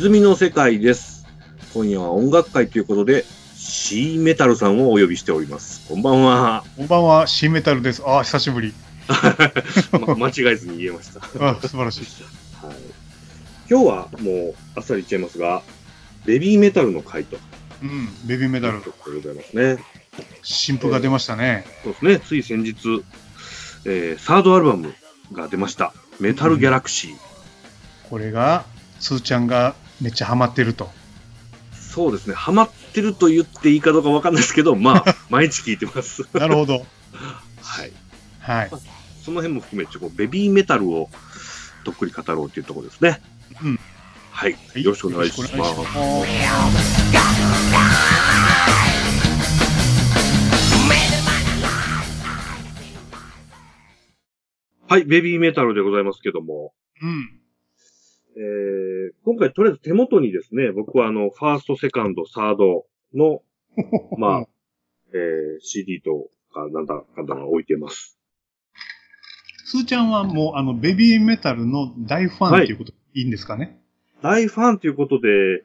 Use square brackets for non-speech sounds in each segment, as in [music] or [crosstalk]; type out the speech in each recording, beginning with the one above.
泉の世界です。今夜は音楽会ということで、シーメタルさんをお呼びしております。こんばんは。こんばんは、シンメタルです。あ、久しぶり。[laughs] ま間違えずに言えました。[laughs] あ、素晴らしい。はい、今日はもうあっさり言っちゃいますが、ベビーメタルの回とうん、ベビーメタルとでございますね。新譜が出ましたね。そうですね、つい先日、えーサードアルバムが出ました。メタルギャラクシー。これが、つーちゃんがめっちゃハマってると。そうですね、ハマってると言っていいかどうかわかんないですけど、まあ、[laughs] 毎日聞いてます。なるほど。はい。はい。その辺も含めて、ベビーメタルをどっくり語ろうというところですね。うん。はい。よろしくお願いしますはい、ベビーメタルでございますけども、うん。えー、今回とりあえず手元にですね、僕はあの、ファースト、セカンド、サードの、[laughs] まあ、えー、CD とかなんだかんだが置いてます。つーちゃんはもう、あの、ベビーメタルの大ファンっていうこと、い、いんですかね？大ファンということで、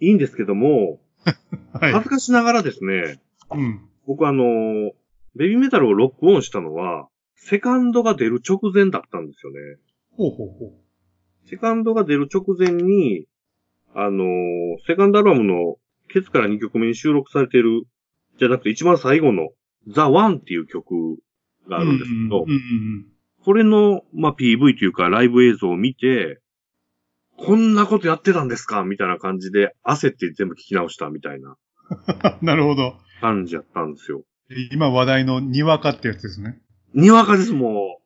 いいんですけども、[laughs] はい恥ず。かしながらですね、うん。僕あの、ベビーメタルをロックオンしたのは、セカンドが出る直前だったんですよね。ほうほうほう。セカンドが出る直前に、あのーセカンドアルバムのケツから2曲目に収録されている、じゃなくて一番最後のザ・ワンっていう曲があるんですけど、これの、まあ、PV というかライブ映像を見て、こんなことやってたんですか？みたいな感じで焦って全部聞き直したみたいなうん。[laughs] なるほど。感じやったんですよ。今話題のにわかってやつですね。にわかです、も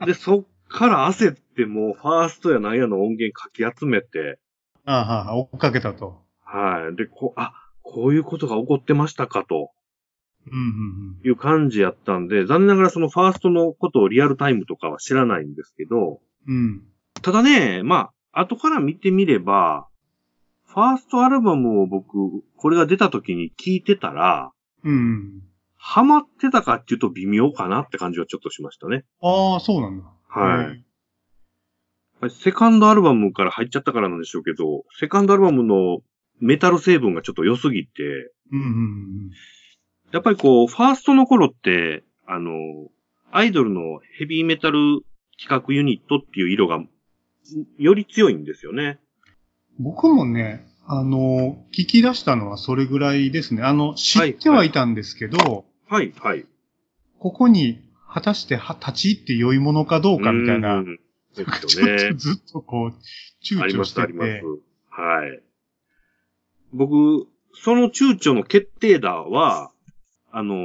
う。[laughs] で、そっから焦ってもうファーストやなんやの音源かき集めて、ああ、はあ、追っかけたと。はい。で、こう、あ、こういうことが起こってましたかとうんうんいう感じやったんで、残念ながらそのファーストのことをリアルタイムとかは知らないんですけど、うん。うん。ただね、まあ、後から見てみれば、ファーストアルバムを僕、これが出た時に聞いてたら、うん。ハマってたかっていうと微妙かなって感じはちょっとしましたね。ああ、そうなんだ。はい。セカンドアルバムから入っちゃったからなんでしょうけど、セカンドアルバムのメタル成分がちょっと良すぎて、うんうんうん。やっぱりこう、ファーストの頃って、あの、アイドルのヘビーメタル企画ユニットっていう色が、より強いんですよね。僕もね、あの、聞き出したのはそれぐらいですね。あの、知ってはいたんですけど、はい、はい。ここに果たしては立ち入って良いものかどうかみたいな、うんですちょっと。ずっとこう、躊あります、躇してありますて。。はい。僕、その躊躇の決定打は、あの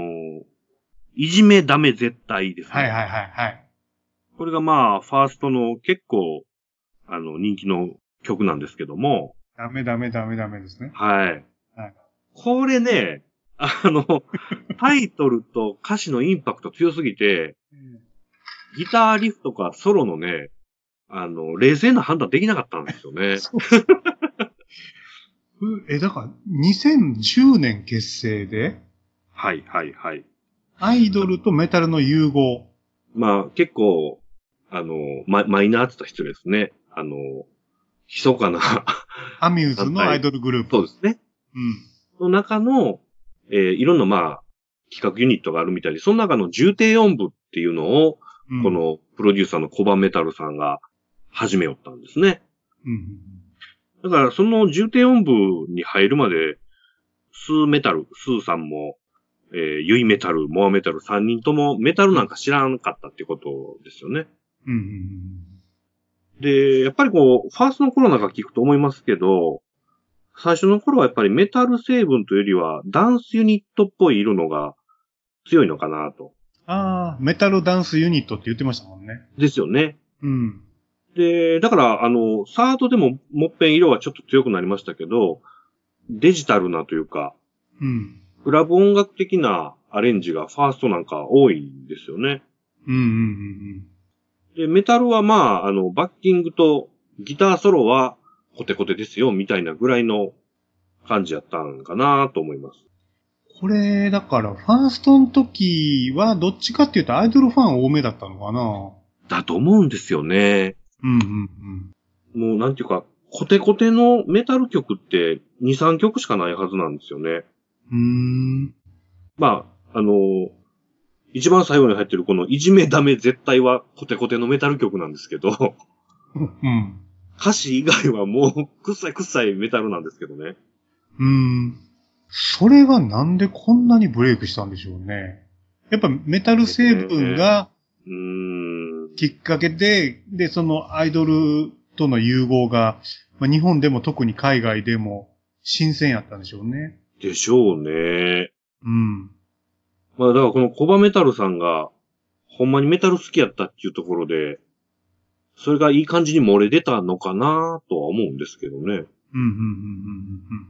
いじめダメ絶対ですね。はいはいはいはい。これがまあ、ファーストの結構、あの、人気の曲なんですけども、ダメダメダメダメですね。はい。はいこれね、あの、タイトルと歌詞のインパクト強すぎて、ギターリフとかソロのね、あの、冷静な判断できなかったんですよね。[laughs] うえ、だから、2010年結成で、はい、はい、はい。アイドルとメタルの融合。まあ、結構、あの、ママイナーって言ったら失礼ですね。あの、密かな、アミューズのアイドルグループ。そうですね。うん。の中の、えーいろんなまあ、企画ユニットがあるみたいで、その中の重低音部っていうのを、うんこ、のプロデューサーのコバメタルさんが始めよったんですね。うん。だからその重低音部に入るまで、スーメタル、スーさんも、えーユイメタル、モアメタル3人ともメタルなんか知らんかったってことですよね。うんうんで、やっぱりこう、ファーストの頃なんか聞くと思いますけど、最初の頃はやっぱりメタル成分というよりはダンスユニットっぽい色のが強いのかなと。ああ、メタルダンスユニットって言ってましたもんね。ですよね。うん。で、だから、あの、サードでももっぺん色はちょっと強くなりましたけど、デジタルなというか、うん。クラブ音楽的なアレンジがファーストなんか多いんですよね。うんうんうんで、メタルはまあ、あの、バッキングとギターソロはコテコテですよ、みたいなぐらいの感じやったんかなと思います。これ、だから、ファーストの時は、どっちかっていうとアイドルファン多めだったのかなだと思うんですよね。うんうんもうなんていうか、コテコテのメタル曲って2、3曲しかないはずなんですよね。うーん。まあ、あのー一番最後に入ってるこのいじめダメ絶対はコテコテのメタル曲なんですけど、うん。歌詞以外はもう臭い臭いメタルなんですけどね。うーん。それがなんでこんなにブレイクしたんでしょうね。やっぱメタル成分がうーん。きっかけで、で、そのアイドルとの融合が、まあ、日本でも特に海外でも新鮮やったんでしょうね。でしょうね。うん。まあだからこのコバメタルさんが、ほんまにメタル好きやったっていうところで、それがいい感じに漏れ出たのかなとは思うんですけどね。うん、うん、うん、うん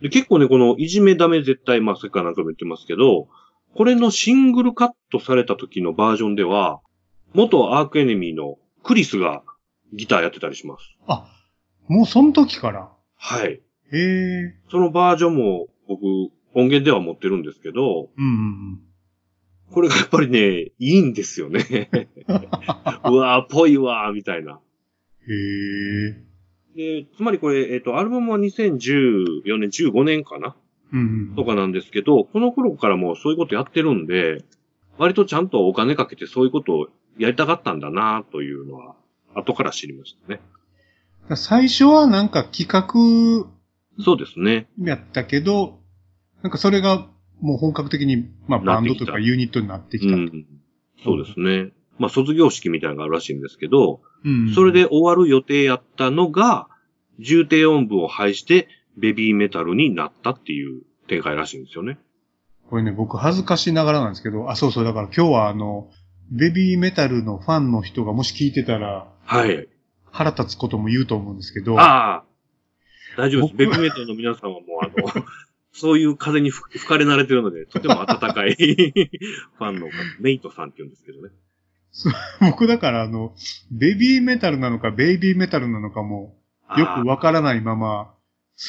で結構ね、このいじめダメ絶対、まあさっきから何回も言ってますけど、これのシングルカットされた時のバージョンでは、元アークエネミーのクリスがギターやってたりします。あ、もうその時から？はい。へえ。そのバージョンも僕、音源では持ってるんですけど、うん、うん、これがやっぱりね、いいんですよね。[laughs] うわー、ぽいわー、みたいな。うん。へえ。で、つまりこれ、えっ、と、アルバムは2014年、15年かな？うん、とかなんですけど、この頃からもうそういうことやってるんで、割とちゃんとお金かけてそういうことをやりたかったんだなというのは、後から知りましたね。うん。最初はなんか企画そうですね。やったけど、なんかそれがもう本格的に、まあバンドとかユニットになってきた。うん。そうですね。まあ、卒業式みたいなのがあるらしいんですけど、うんそれで終わる予定やったのが、重低音部を排して、ベビーメタルになったっていう展開らしいんですよね。これね、僕恥ずかしながらなんですけど、あ、そうそう、だから今日はあの、ベビーメタルのファンの人がもし聞いてたら、はい。腹立つことも言うと思うんですけど、ああ。大丈夫です。僕ベビーメタルの皆さんはもうあの、そういう風に吹吹かれ慣れてるので、とても温かい [laughs] ファンの方、メイトさんって言うんですけどね。僕だからあの、ベビーメタルなのかベイビーメタルなのかも、よくわからないまま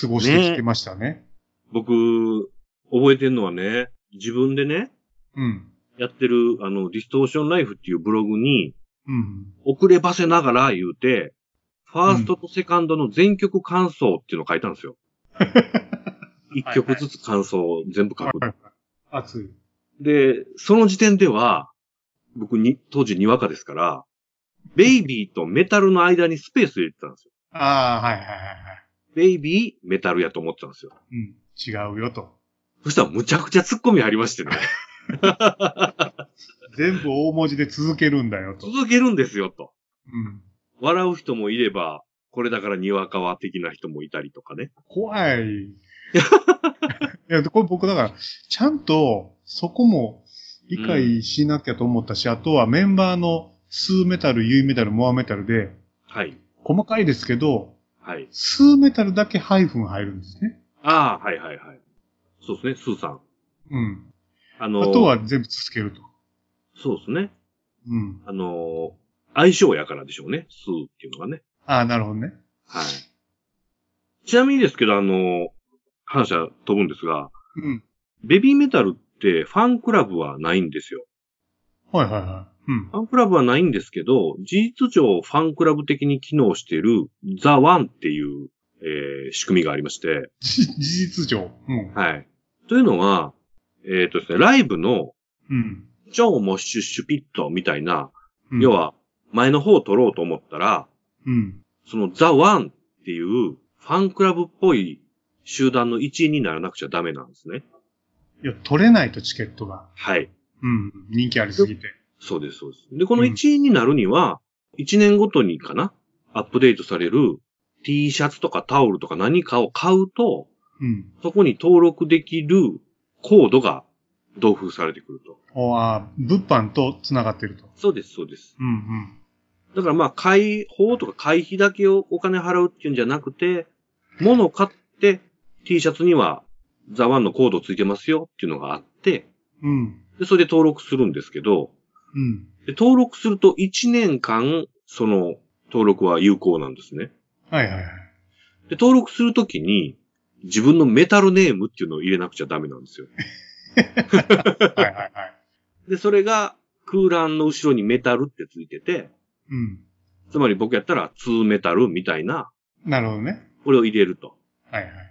過ごしてきてましたね。僕、覚えてるのはね、自分でね、うん。やってる、あの、ディストーションライフっていうブログに、うん。遅ればせながら言うて、ファーストとセカンドの全曲感想っていうのを書いたんですよ。[laughs] 一曲ずつ感想を全部書く。熱い。で、その時点では、僕に、当時にわかですから、ベイビーとメタルの間にスペース入れてたんですよ。ああ、はいはいはいはい。ベイビー、メタルやと思ってたんですよ。うん。違うよと。そしたらむちゃくちゃ突っ込み入りましてね。[laughs] 全部大文字で続けるんだよと。続けるんですよ、と。うん。笑う人もいれば、これだからにわかは的な人もいたりとかね。怖い。[laughs] いや、これ僕だから、ちゃんと、そこも理解しなきゃと思ったし、あとはメンバーのスーメタル、ユイメタル、モアメタルで、はい。細かいですけど、はい。スーメタルだけハイフン入るんですね。ああ、はいはいはい。そうですね、スーさん。うん。あのーあとは全部続けると。そうですね。うん。あのー相性やからでしょうね、スーっていうのがね。ああ、なるほどね。はい。ちなみにですけど、あのー話は飛ぶんですが、うん。ベビーメタルってファンクラブはないんですよ。はいはいはい。うん。ファンクラブはないんですけど、事実上ファンクラブ的に機能しているザ・ワンっていう、えー仕組みがありまして、じ事実上。うん。はい。というのは、えっ、とですね、ライブのうん。超モッシュシュピットみたいな、うん要、は前の方を取ろうと思ったら、うん。そのザ・ワンっていうファンクラブっぽい集団の一員にならなくちゃダメなんですね。いや、取れないとチケットが。はい。うん。人気ありすぎて。そうです、そうです。で、この一員になるには、一年ごとにかな、アップデートされる T シャツとかタオルとか何かを買うと、うん。そこに登録できるコードが同封されてくると。おあー物販と繋がってると。そうです、そうです。うんうん。だからまあ、開放とか会費だけをお金払うっていうんじゃなくて、物を買って T シャツにはザワンのコードついてますよっていうのがあって、うん。で、それで登録するんですけど、うん。で登録すると1年間、その登録は有効なんですね。はいはいはい。で、登録するときに、自分のメタルネームっていうのを入れなくちゃダメなんですよ。はいはいはい。で、それが空欄の後ろにメタルってついてて、うん。つまり僕やったら2メタルみたいななるほどね。これを入れると。はいはい。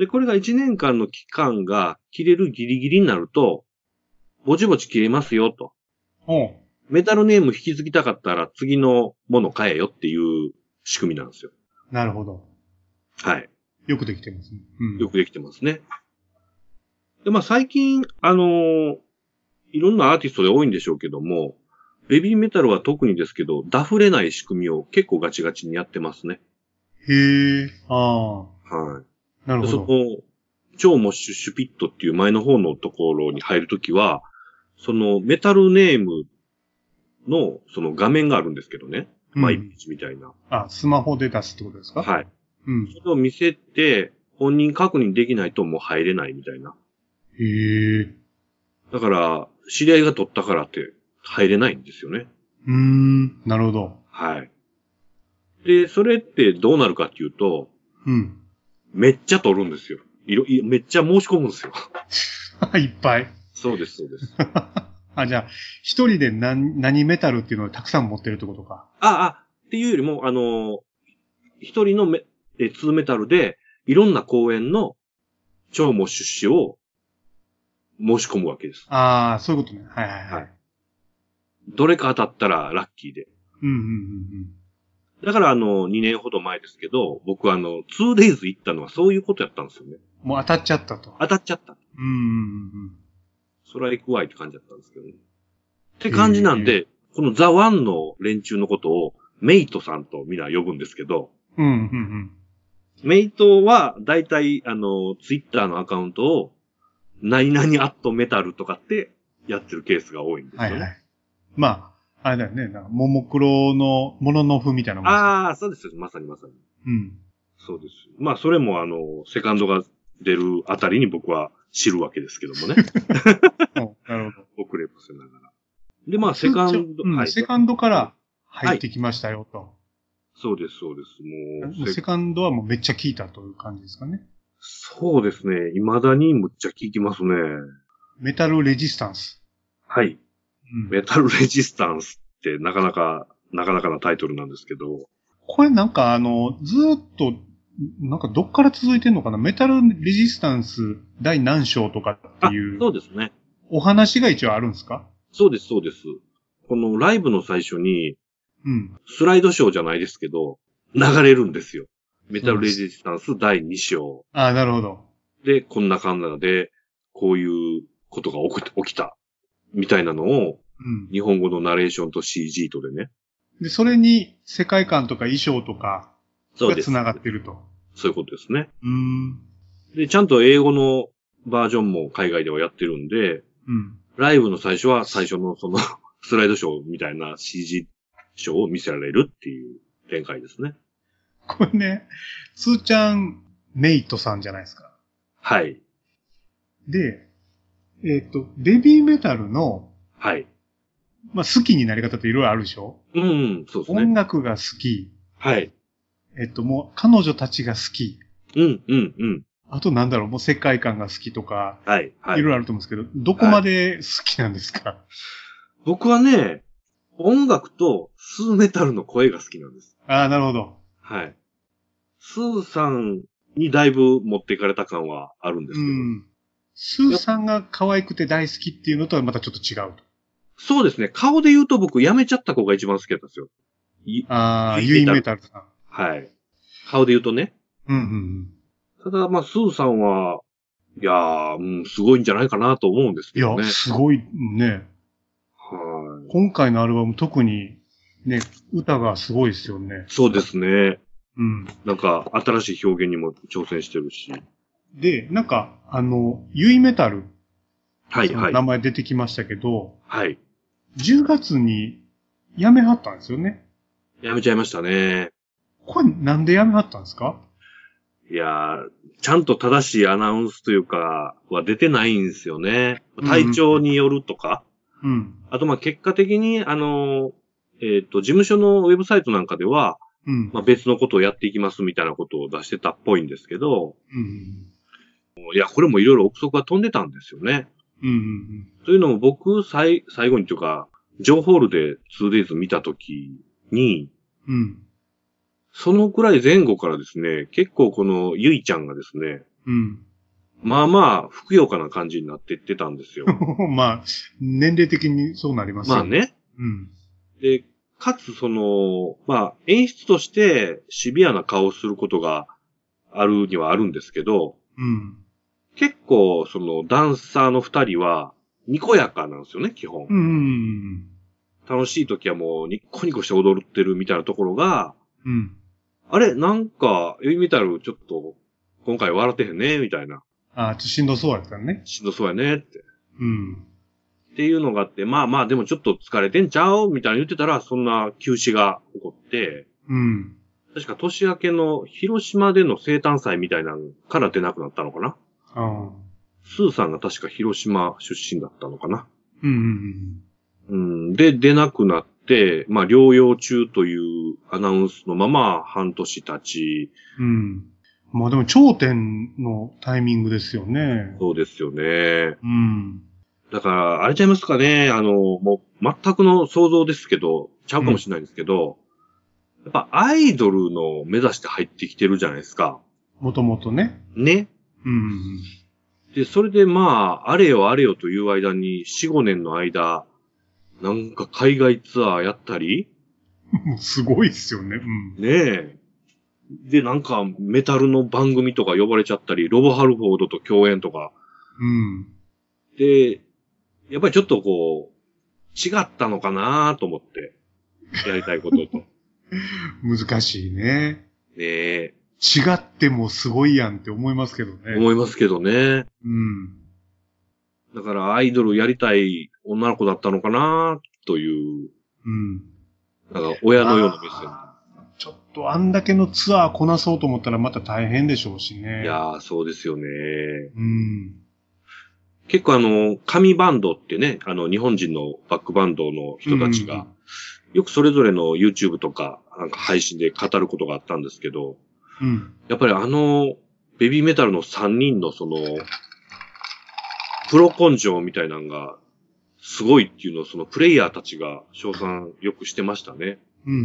で、これが1年間の期間が切れるギリギリになると、ぼちぼち切れますよと。おうメタルネーム引き継ぎたかったら次のもの買えよっていう仕組みなんですよ。なるほど。はい。よくできてますね。うん。よくできてますね。で、まあ最近、あのーいろんなアーティストで多いんでしょうけども、ベビーメタルは特にですけど、ダフれない仕組みを結構ガチガチにやってますね。へえ。ああ。はい。なるほど。でその、超モッシュシュピットっていう前の方のところに入るときは、そのメタルネームのその画面があるんですけどね。うんマイページみたいな。あ、スマホで出すってことですか？はい。うん。それを見せて、本人確認できないともう入れないみたいな。へえ。だから、知り合いが取ったからって入れないんですよね。うーん。なるほど。はい。で、それってどうなるかっていうと、うん。めっちゃ取るんですよ。いろ、いめっちゃ申し込むんですよ。[laughs] いっぱい。そうです、そうです。[laughs] あ、じゃあ、一人で何、何メタルっていうのをたくさん持ってるってことか。あ、あ、っていうよりも、あの、一人のメ、え、2メタルで、いろんな公演の超モッシュ誌を申し込むわけです。ああ、そういうことね。はいはいはい。はいどれか当たったらラッキーで。うんうんうんだからあの、2年ほど前ですけど、僕はあの、2days 行ったのはそういうことやったんですよね。うん。もう当たっちゃったと。当たっちゃった。うんうんうんそれは行くわいって感じだったんですけどね。って感じなんで、このザ・ワンの連中のことを、メイトさんとみんな呼ぶんですけど、うん。うんうんうん。メイトは、だいたい、あの、ツイッターのアカウントを、何々アットメタルとかってやってるケースが多いんですよね。はいはい。まあ、あれだよね。なんか、ももクロのモノノフみたいなもんああ、そうですよ。まさにまさに。うん。そうです。まあ、それもあの、セカンドが出るあたりに僕は知るわけですけどもね。[laughs] おなるほど。遅ればせながら。で、まあ、セカンド、うんはい。セカンドから入ってきましたよと。そうです、そうです。もう、セカンドはもうめっちゃ効いたという感じですかね。そうですね。未だにむっちゃ聞きますね。メタルレジスタンス。はい。うん、メタルレジスタンスってなかなか、なかなかなタイトルなんですけど、これなんかあの、ずーっと、なんかどっから続いてんのかな？メタルレジスタンス第何章とかってあいうそうですね。お話が一応あるんですか？そうです、そうです。このライブの最初に、うん。スライドショーじゃないですけど、流れるんですよ。メタルレジスタンス第2章。ああ、なるほど。で、こんな感じで、こういうことが起きた。みたいなのを、うん。日本語のナレーションと CG とでね。で、それに世界観とか衣装とかそうです。が繋がってると。そういうことですね。うーん。で、ちゃんと英語のバージョンも海外ではやってるんで、うん。ライブの最初は最初のその [laughs] スライドショーみたいな CG ショーを見せられるっていう展開ですね。これね、つーちゃんメイトさんじゃないですか。はい。で、えっ、と、ベビーメタルの、はい。まあ、好きになり方っていろいろあるでしょ？うん、うん、そうです音ね。楽が好き。はい。えっと、もう、彼女たちが好き。うん、うん、うん。あと、なんだろう、もう世界観が好きとか、はい、はいい。ろいろあると思うんですけど、どこまで好きなんですか、僕はね、音楽とスーメタルの声が好きなんです。ああ、なるほど。はい。スーさんにだいぶ持っていかれた感はあるんですけど。うん。スーさんが可愛くて大好きっていうのとはまたちょっと違うと。そうですね。顔で言うと僕辞めちゃった子が一番好きだったんですよ。いああ、ユイメタルさん。はい。顔で言うとね。うんうんただ、まあ、スーさんは、いやー、うん、すごいんじゃないかなと思うんですうん。いや、けどね。すごいね。はい。今回のアルバム特に、ね、歌がすごいですよね。そうですね。うん。なんか、新しい表現にも挑戦してるし。で、なんか、あの、ユイメタル、はい、はい。名前出てきましたけど、はい。10月に辞めはったんですよね。やめちゃいましたね。これなんで辞めはったんですか？いやー、ちゃんと正しいアナウンスというか、は出てないんですよね。うん体調によるとか。うん。あと、まあ、結果的に、あのー、えっ、と、事務所のウェブサイトなんかでは、うん。まあ、別のことをやっていきますみたいなことを出してたっぽいんですけど、うん。いや、これもいろいろ憶測が飛んでたんですよね。うん。うん。というのも僕、最、最後にというか、ジョーホールで 2days 見たときに、うん。そのくらい前後からですね、結構このゆいちゃんがですね、うん。まあまあ、ふくよかな感じになっていってたんですよ。[laughs] まあ、年齢的にそうなりますよまあ。ね。うん。で、かつその、まあ、演出としてシビアな顔をすることがあるにはあるんですけど、うん。結構そのダンサーの二人は、にこやかなんですよね、基本。うんうん楽しい時はもうニッコニコして踊ってるみたいなところが、うん。うん。あれ、なんか、エビメタルちょっと、今回笑ってへんね、みたいな。ああ、ちょっとしんどそうやったね。しんどそうやね、って。うん。っていうのがあって、まあまあ、でもちょっと疲れてんちゃう？みたいな言ってたら、そんな休止が起こって、うん。確か年明けの広島での生誕祭みたいなのから出なくなったのかな？スーさんが確か広島出身だったのかなうんうんうん。で、出なくなって、まあ、療養中というアナウンスのまま半年経ち、うん。うん。まあでも頂点のタイミングですよね。そうですよね。うん。だから、あれちゃいますかね、あの、もう、全くの想像ですけど、ちゃうかもしれないんですけど、やっぱアイドルの目指して入ってきてるじゃないですか。もともとね。ね。うん。で、それでまあ、あれよあれよという間に、4、5年の間、なんか海外ツアーやったり、[laughs] すごいっすよね。うん。ねえ。で、なんか、メタルの番組とか呼ばれちゃったり、ロボハルフォードと共演とか。うん。で、やっぱりちょっとこう、違ったのかなと思って、やりたいことと。[laughs] 難しいね。ねえ、違ってもすごいやんって思いますけどね。思いますけどね。うん。だから、アイドルやりたい女の子だったのかなという、うん。なんか、親のような目線。ちょっとあんだけのツアーこなそうと思ったらまた大変でしょうしね。いやー、そうですよね。うん。結構あの、神バンドってね、あの、日本人のバックバンドの人たちが、よくそれぞれの YouTube とか、なんか配信で語ることがあったんですけど、うん。やっぱりあの、ベビーメタルの3人のその、プロ根性みたいなのが、すごいっていうのをそのプレイヤーたちが称賛よくしてましたね。うん。うん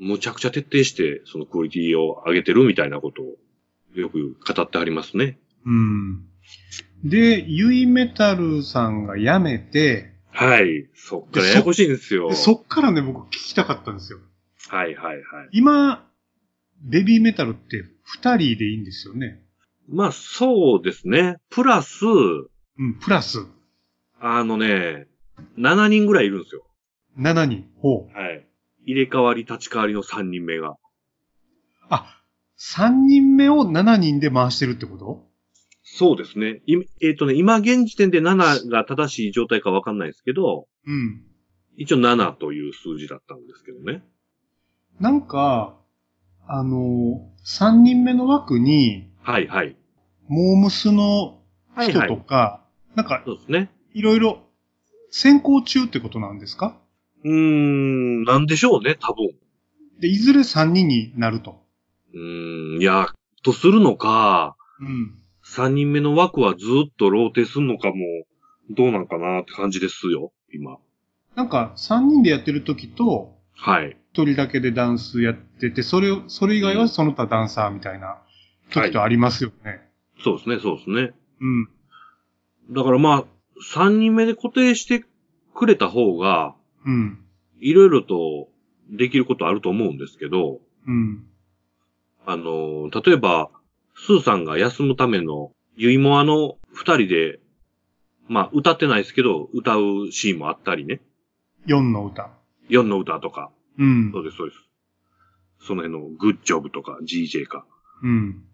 うん。むちゃくちゃ徹底して、そのクオリティを上げてるみたいなことをよく語ってありますね。うん。で、ユイメタルさんが辞めて、はい。そっからややこしいんですよ。でそっからね、僕聞きたかったんですよ。はいはいはい。今、ベビーメタルって二人でいいんですよね？まあそうですね。プラス、うん、プラスあのね、7人ぐらいいるんですよ。7人。ほう。はい。入れ替わり立ち替わりの3人目が。あ、3人目を7人で回してるってこと？そうですね。いえっ、とね、今現時点で7が正しい状態かわかんないですけど、うん。一応7という数字だったんですけどね。なんか、あの、3人目の枠に、はいはい。モームスの人はいはいとか、なんか、そうですね。いろいろ先行中ってことなんですか？うーん、なんでしょうね、多分。で、いずれ3人になると。うーん、いや、とするのか、うん。3人目の枠はずっとローテするのかも、どうなんかなって感じですよ、今。なんか、3人でやってる時と、はい。1人だけでダンスやってて、それを、それ以外はその他ダンサーみたいな時とありますよね。そうですね、そうですね。うん。だからまあ、3人目で固定してくれた方が、うん。いろいろとできることあると思うんですけど、うん。あの、例えば、スーさんが休むための、ゆいもあの二人で、まあ、歌ってないですけど、歌うシーンもあったりね。4の歌。4の歌とか。うんそ。うです、そうです。その辺のグッジョブとか GJ か。うん。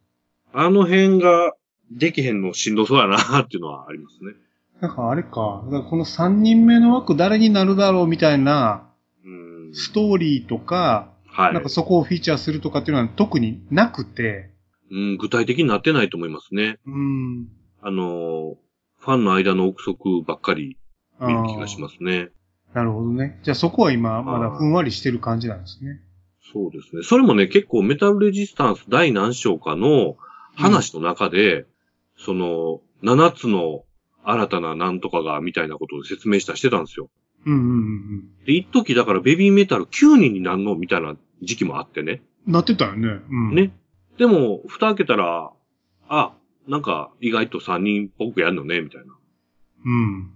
あの辺ができへんのしんどそうやなっていうのはありますね。なんかあれか、だからこの3人目の枠誰になるだろうみたいなうん。ストーリーとか、はいなんか。そこをフィーチャーするとかっていうのは特になくて、うん、具体的になってないと思いますね。うん。あの、ファンの間の憶測ばっかり見る気がしますね。なるほどね。じゃあそこは今、まだふんわりしてる感じなんですね。そうですね。それもね、結構メタルレジスタンス第何章かの話の中で、その、7つの新たななんとかが、みたいなことを説明したしてたんですよ。うんうんうんで、一時だからベビーメタル9人になんのみたいな時期もあってね。なってたよね。うん。。ね。でも、蓋開けたら、あ、なんか意外と3人っぽくやるのね、みたいな。うん。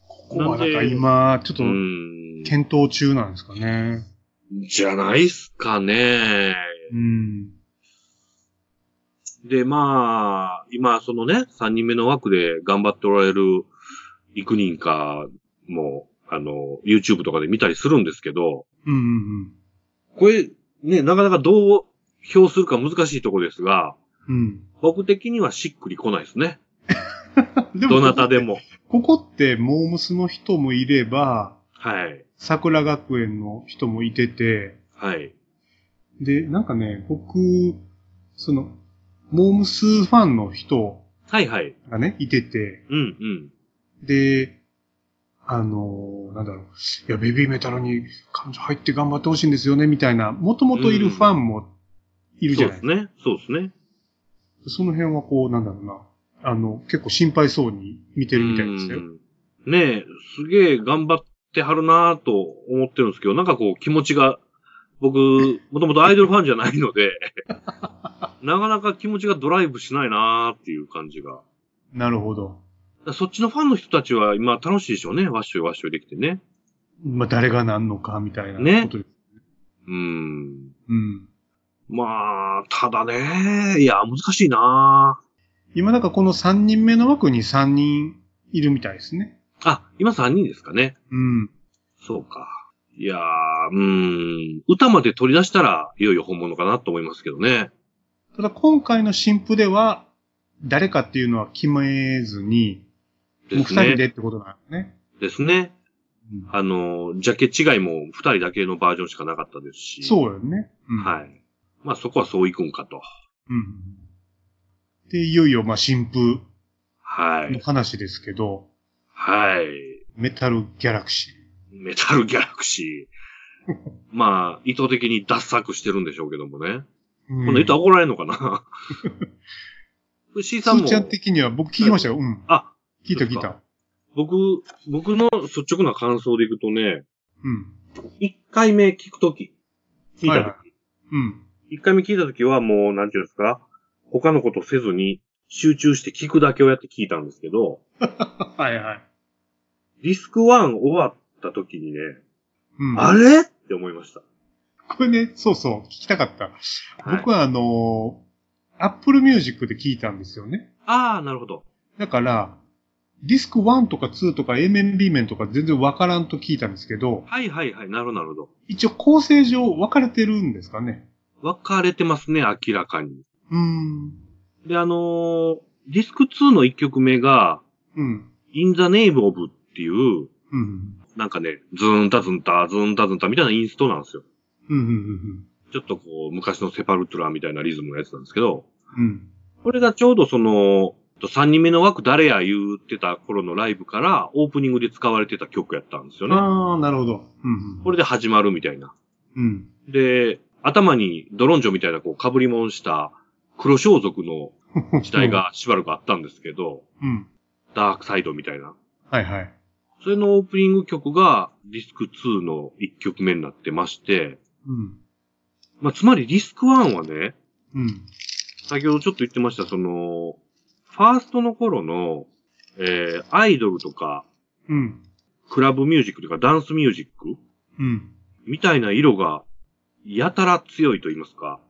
ここはなんか今、ちょっとう、ん。検討中なんですかね。じゃないっすかね。うん。で、まあ、今、そのね、3人目の枠で頑張っておられる幾人かも、あの、YouTube とかで見たりするんですけど、うんうんこれ、ね、なかなかどう評するか難しいとこですが、うん。僕的にはしっくりこないですね。うん。でどなたでも。ここって、モームスの人もいれば、はい。桜学園の人もいてて、はい。で、なんかね、僕、その、モームスファンの人はいはい。がね、いてて、うんうん。で、あのーなんだろう、いや、ベビーメタルに彼女入って頑張ってほしいんですよね、みたいな、もともといるファンもいるじゃないそうですね。そうですね。その辺はこう、なんだろうな、あの、結構心配そうに見てるみたいですよ。うんねえ、すげえ頑張ってはるなぁと思ってるんですけど、なんかこう気持ちが、僕、もともとアイドルファンじゃないので、[laughs] なかなか気持ちがドライブしないなーっていう感じが。なるほど。らそっちのファンの人たちは今楽しいでしょうね。ワッショイワッショイできてね。まあ、誰がなんのか、みたいなねことです。うん。うん。まあ、ただね、いや、難しいな今なんかこの3人目の枠に3人いるみたいですね。ぁあ、今3人ですかね。うん。そうか。いやー、うーん。歌まで取り出したら、いよいよ本物かなと思いますけどね。ただ今回の新譜では、誰かっていうのは決めずに、もう2ですね。人でってことなんですね。ですね。うんあの、ジャケ違いも2人だけのバージョンしかなかったですし。そうよね。うん。はい。まあそこはそういくんかと。うん。で、いよいよ、まあ、新譜のはい。話ですけど、はい。メタルギャラクシメタルギャラクシー。まあ、意図的に脱作してるんでしょうけどもね。ー。こんな言怒られるのかな [laughs] ?C さんも。ちゃん的には僕聞きましたよ。うん。あ、聞いた聞いた。僕、僕の率直な感想でいくとね、うん。1回目聞くとき、聞いたとき、はいはいうん。一回目聞いたときはもう、なんていうんですか、他のことせずに集中して聞くだけをやって聞いたんですけど、[laughs] はいはい。ディスク1終わったときにね、うん。あれ？って思いました。これね、そうそう、聞きたかった。はい僕はあのー、Apple Music で聞いたんですよね。ああ、なるほど。だから、ディスク1とか2とか A 面 B 面とか全然わからんと聞いたんですけど、はいはいはい、なるほどなるほど。一応構成上分かれてるんですかね。分かれてますね、明らかに。うーん。で、あのーディスク2の1曲目が、うん。In the Name of っていう、うん。なんかね、ズーンタズンタ、ズーンタズンタみたいなインストなんですよ。うん。うん。ちょっとこう、昔のセパルトゥラみたいなリズムのやつなんですけど、うん。これがちょうどその、3人目の枠誰や言ってた頃のライブからオープニングで使われてた曲やったんですよね。ああ、なるほど。うん。これで始まるみたいな。うん。で、頭にドロンジョみたいなこう被り物した黒装束の [laughs] 時代。がしばらくあったんですけど、うん。ダークサイドみたいな。はいはい。それのオープニング曲がディスク2の1曲目になってまして、うん。まあ、つまりディスク1はね、うん。先ほどちょっと言ってました、その、ファーストの頃の、えー、アイドルとか、うん。クラブミュージックとかダンスミュージックうん。みたいな色が、やたら強いと言いますか、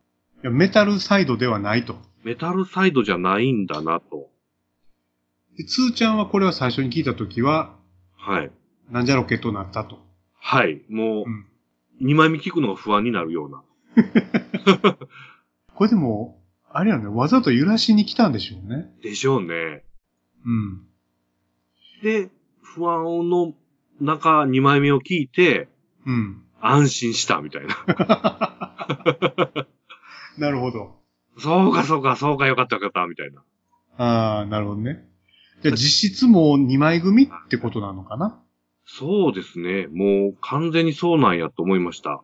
いやメタルサイドではないと。メタルサイドじゃないんだなと。で、つーちゃんはこれは最初に聞いたときは、はい。なんじゃロケとなったと。はい。もうん。う、2枚目聞くのが不安になるような。[laughs] これでも、あれやね、わざと揺らしに来たんでしょうね。でしょうね。うん。で、不安の中2枚目を聞いて、うん。安心したみたいな。[laughs] なるほど。そうかそうかそうかよかったよかったみたいな。ああ、なるほどね。じゃあ実質もう2枚組ってことなのかな？そうですね。もう完全にそうなんやと思いました。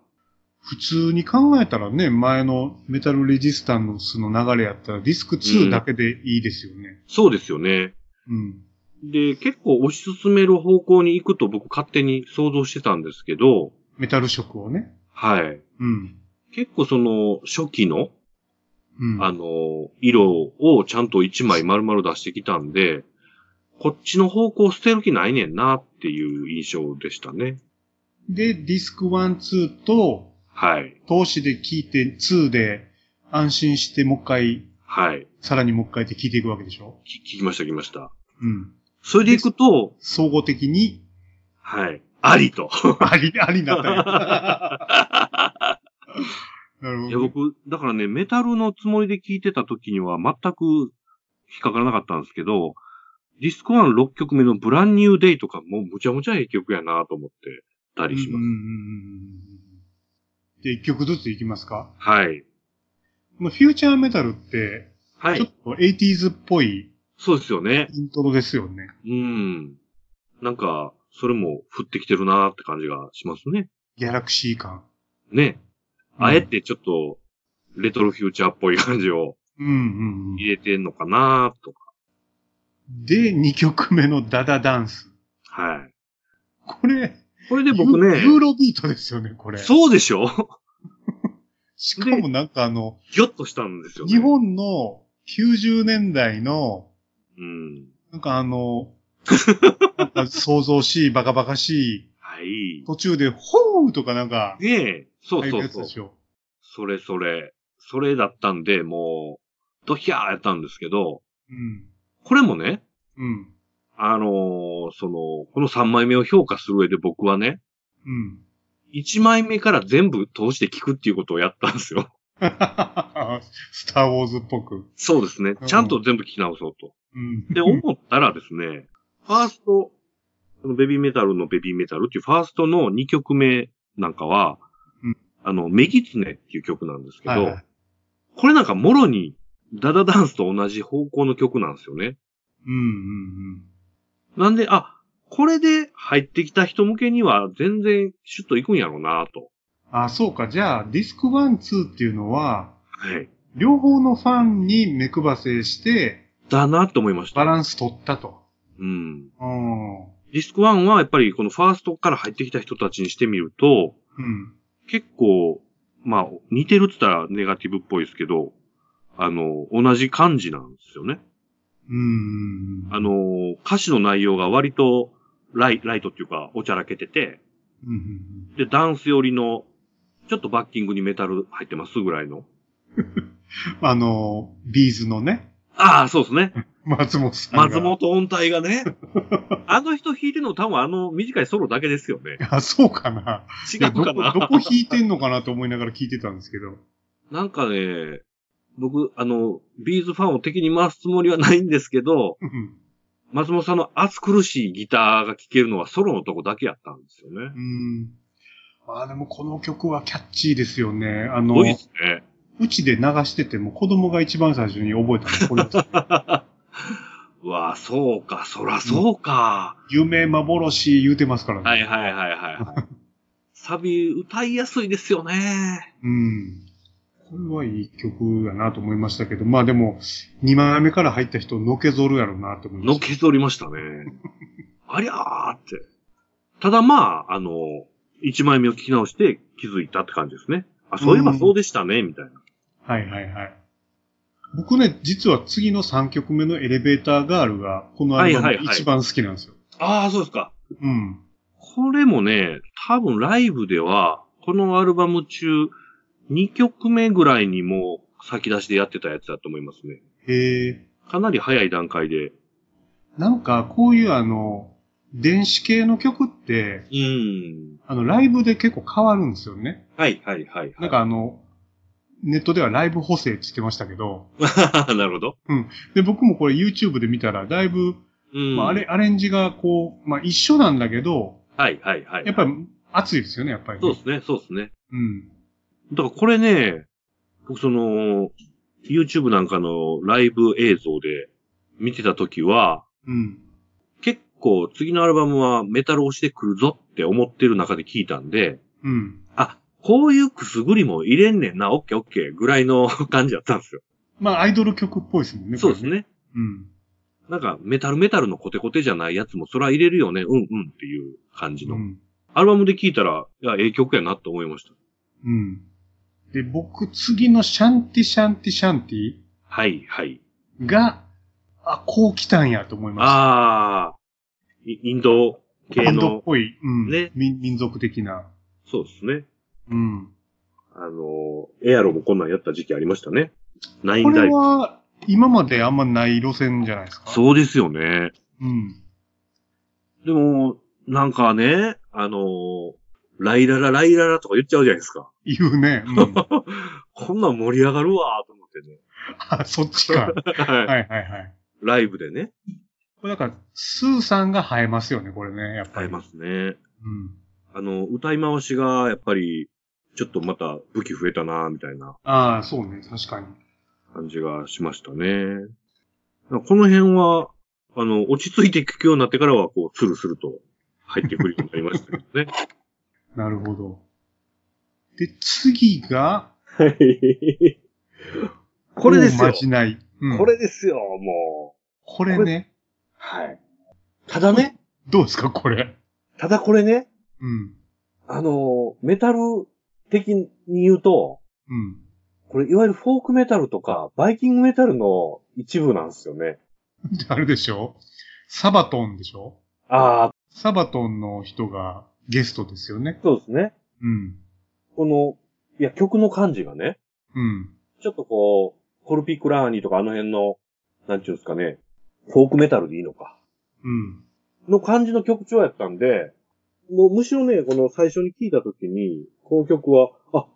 普通に考えたらね、前のメタルレジスタンスの流れやったらディスク2だけでいいですよね。そうですよね。うん。で、結構推し進める方向に行くと僕勝手に想像してたんですけど、メタル色をね。はい。うん。結構その、初期の、うん。あの、色をちゃんと一枚丸々出してきたんで、こっちの方向捨てる気ないねんなっていう印象でしたね。で、ディスク1、2と、はい。投資で聞いて、2で安心してもう一回、はい。さらにもう一回って聞いていくわけでしょ？き聞きました、聞きました。うん。それでいくと、総合的に、はい。ありと。[laughs] あり、ありになったんや。[laughs] なるほいや、ど。僕、だからね、メタルのつもりで聞いてた時には全く引っかからなかったんですけど、ディスコ1 6曲目のブランニューデイとかもうむちゃむちゃいい曲やなと思ってたりします。で、一曲ずついきますか？はい。まあフューチャーメタルって、はい。ちょっと 80s っぽいそうですよね。イントロですよね。うん。なんか、それも降ってきてるなって感じがしますね。ギャラクシー感。ね。うんあえてちょっと、レトロフューチャーっぽい感じをうんうんうん。入れてんのかなとか。で、2曲目のダダダンス。はい。これ、これで僕ね、ユユーロビートですよね、これ。そうでしょ？[laughs] しかもなんかあの、ギョッとしたんですよね。日本の90年代の、うん。なんかあの、[laughs] なんか想像しい、バカバカしい、はい。途中で、ホーとかなんか、ねえ、そうそうそう。それそれ。それだったんで、もう、ドヒャーやったんですけど、うん。これもね、うん。あのーその、この3枚目を評価する上で僕はね、うん。1枚目から全部通して聞くっていうことをやったんですよ。[laughs] スターウォーズっぽく。そうですねう。んちゃんと全部聞き直そうと。うん。で、思ったらですね、ファースト、このベビーメタルのベビーメタルっていうファーストの2曲目なんかは、うんあの、メギツネっていう曲なんですけど、はいはいこれなんかもろにダダダンスと同じ方向の曲なんですよね。うんうんなんで、あ、これで入ってきた人向けには全然シュッといくんやろうなと。うん。あ、そうか。じゃあ、ディスク1、2っていうのは、はい。両方のファンに目配せして、だなって思いました。バランス取ったと。うん。うん。ディスク1はやっぱりこのファーストから入ってきた人たちにしてみると、うん。結構、まあ、似てるって言ったらネガティブっぽいですけど、あの、同じ感じなんですよね。うん。あの、歌詞の内容が割とライライトっていうか、おちゃらけてて、うんうんで、ダンス寄りの、ちょっとバッキングにメタル入ってますぐらいの。[laughs] うん、あの、ビーズのね、ああ、そうですね。[laughs] 松本さんが。松本音体がね。[laughs] あの人弾いてるの多分あの短いソロだけですよね。あ、そうかな。違うかなどこ弾いてんのかなと思いながら聞いてたんですけど。なんかね、僕、あの、ビーズファンを敵に回すつもりはないんですけど、うん松本さんの熱苦しいギターが聴けるのはソロのとこだけやったんですよね。うん。まあでもこの曲はキャッチーですよね。あのね。うちで流してても子供が一番最初に覚えたのこれです。[laughs] うわあ、そうか、そらそうか。夢幻言うてますからね。はいはいはいはい。[laughs] サビ歌いやすいですよね。うん。これはいい曲やなと思いましたけど、まあでも、2枚目から入った人、のけぞるやろうなと思いました。のけぞりましたね。[laughs] ありゃーって。ただまあ、あの、1枚目を聞き直して気づいたって感じですね。あ、そういえばそうでしたね、みたいな。はいはいはい。僕ね、実は次の3曲目のエレベーターガールが、このアルバムはいはいはい一番好きなんですよ。ああ、そうですか。うん。これもね、多分ライブでは、このアルバム中、2曲目ぐらいにもう先出しでやってたやつだと思いますね。へえ。かなり早い段階で。なんか、こういうあの、電子系の曲って、うーん。あの、ライブで結構変わるんですよね。はいはいはい、はい。なんかあの、ネットではライブ補正って言ってましたけど、[laughs] なるほど。で、僕もこれ YouTube で見たら、だいぶ、うん。まあ、あれ、アレンジがこう、まあ一緒なんだけど、はいはいはい。やっぱり熱いですよね、やっぱり、ね。そうですね、そうですね。うん。だからこれね、僕その、YouTube なんかのライブ映像で見てた時は、うん。結構次のアルバムはメタル押してくるぞって思ってる中で聞いたんで、うん。あ、こういうくすぐりも入れんねんな、オッケーオッケーぐらいの [laughs] 感じだったんですよ。まあ、アイドル曲っぽいですもんね。そうですね。うん。なんかメタルメタルのコテコテじゃないやつもそれは入れるよね、うんうんっていう感じの。うん。アルバムで聞いたら、いや、ええ曲やなって思いました。うん。で、僕、次のシャンティシャンティシャンティはい、はい。が、あ、こう来たんやと思いました。ああ、イインド系インドっの、ぽい、うん。ね民民族的な。そうですね。うん。あの、エアロもこんなんやった時期ありましたね。ナインダイブ。は、今まであんまない路線じゃないですか？う。そうですよね。うん。でも、なんかね、あの、ライララライララとか言っちゃうじゃないですか。言うね。うん。[laughs] こんなん盛り上がるわと思ってね。あ、そっちか。[laughs] はいはいはいはい。ライブでね、これだから、スーさんが映えますよね、これね、やっぱり。会えますね。うん。あの、歌い回しが、やっぱり、ちょっとまた武器増えたなみたいなああ、そうね、確かに。感じがしましたね。この辺は、あの、落ち着いて聞くようになってからは、こう、スルスルと入ってくるようになりましたけどね。なるほど。で、次が、はい。これですよ。じない。うん。これですよ、もう。これね。はい。ただね、どうですか、これ。ただこれね、うん。あの、メタル的に言うと、うん。これ、いわゆるフォークメタルとか、バイキングメタルの一部なんですよね。であれでしょ？サバトンでしょ？ああ、サバトンの人がゲストですよね。そうですね。うん。この、いや、曲の感じがね、うん。ちょっとこう、コルピクラーニとかあの辺の、なんていうんですかね、フォークメタルでいいのか、うん。の感じの曲調やったんで、もうむしろね、この最初に聴いた時に、この曲は、あ、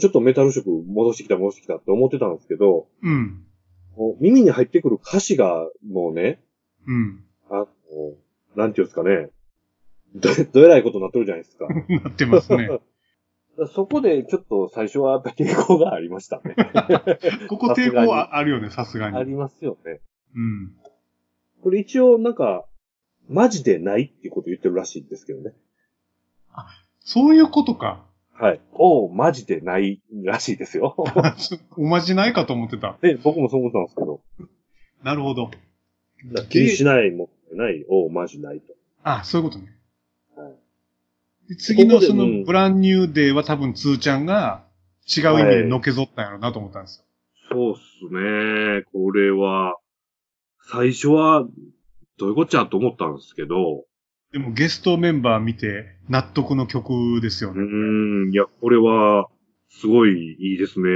ちょっとメタル色戻してきた戻してきたって思ってたんですけど、うん。耳に入ってくる歌詞がもうね、うん。あの、なんていうんですかね、ど、[laughs] どえらいことになってるじゃないですか。[laughs] なってますね。[laughs] そこでちょっと最初はやっぱ抵抗がありましたね。ここ抵抗はあるよね、さすがに。ありますよね。うん。これ一応なんか、マジでないっていうこと言ってるらしいんですけどね。そういうことか。はい。おう、マジでないらしいですよ。おまじないかと思ってた。で、僕もそう思ったんですけど。なるほど。気にしない、持ってない、おう、マジないと。あ、そういうことね。次のそのブランニューデーは多分つーちゃんが違う意味でのけぞったんやろうなと思ったんですよ。そうっすね。これは、最初は、どういうこっちゃと思ったんですけど、でもゲストメンバー見て納得の曲ですようね。ーん、いや、これは、すごいいいですね。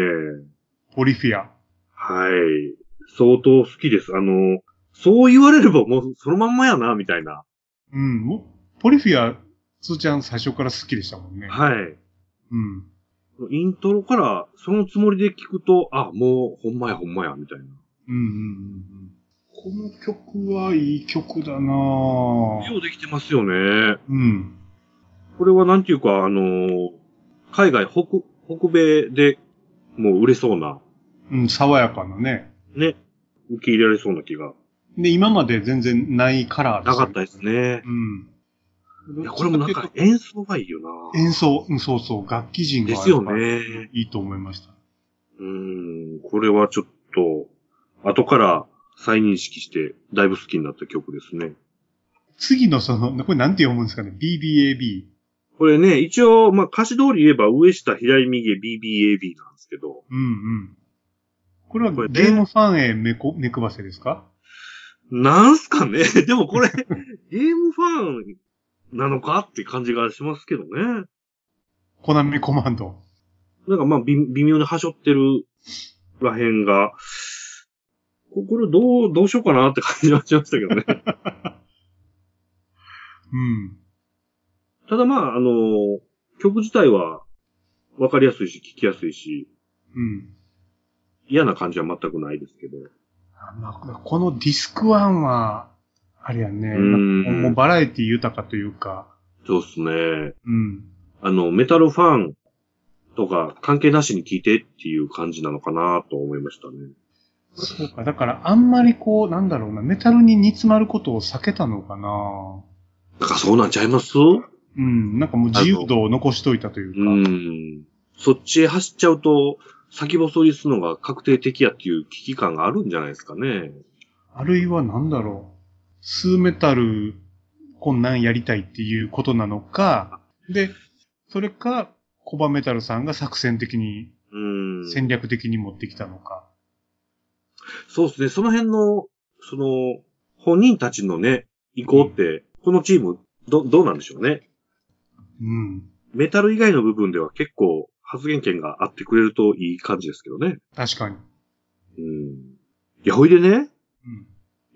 ポリフィア。はい。相当好きです。あの、そう言われればもうそのまんまやな、みたいな。うん。もポリフィア、つーちゃん最初から好きでしたもんね。はい。うん。イントロからそのつもりで聞くと、あ、もうほんまやほんまや、みたいな。うんうんうんうん。この曲はいい曲だなぁ。ようできてますよね。うん。これはなんていうか、あの、海外、北、北米でもう売れそうな、うん、爽やかなね。ね、受け入れられそうな気がで、今まで全然ないカラーなかったですね。うん。いや、これもなんか演奏がいいよな。演奏、うん、そうそう、楽器陣がですよね。いいと思いました。うーん、これはちょっと、後から再認識して、だいぶ好きになった曲ですね。次のその、これなんて読むんですかね ?BBAB。これね、一応、まあ、歌詞通り言えば、上下左右 BBAB なんですけど、うんうん。これはこれねゲームファンへめこ、めくばせですか？なんすかね？[laughs] でもこれ、ゲームファンなのかって感じがしますけどね。コナミコマンド。なんかまあ、微微妙にはしょってるらへんが、ここれどう、どうしようかなって感じはしましたけどね。[laughs] うん。ただまあ、あの、曲自体はわかりやすいし、聴きやすいし、うん。嫌な感じは全くないですけど。あまあ、このディスクワンは、あれやね、うんもうバラエティ豊かというか、そうっすね。うん。あの、メタルファンとか関係なしに聴いてっていう感じなのかなと思いましたね。そうか、だからあんまりこう、なんだろうな、メタルに煮詰まることを避けたのかななんかそうなんちゃいます？うん、なんかもう自由度を残しといたというか。うん。そっちへ走っちゃうと、先細りするのが確定的やっていう危機感があるんじゃないですかね。あるいはなんだろう。スーメタル、こんなんやりたいっていうことなのか、で、それか、コバメタルさんが作戦的にうん。ん。戦略的に持ってきたのか。そうですね。その辺の、その、本人たちのね、意向って、このチーム、ど、どうなんでしょうね？うん。メタル以外の部分では結構発言権があってくれるといい感じですけどね。確かに。うん。いや、ほいでね、うん。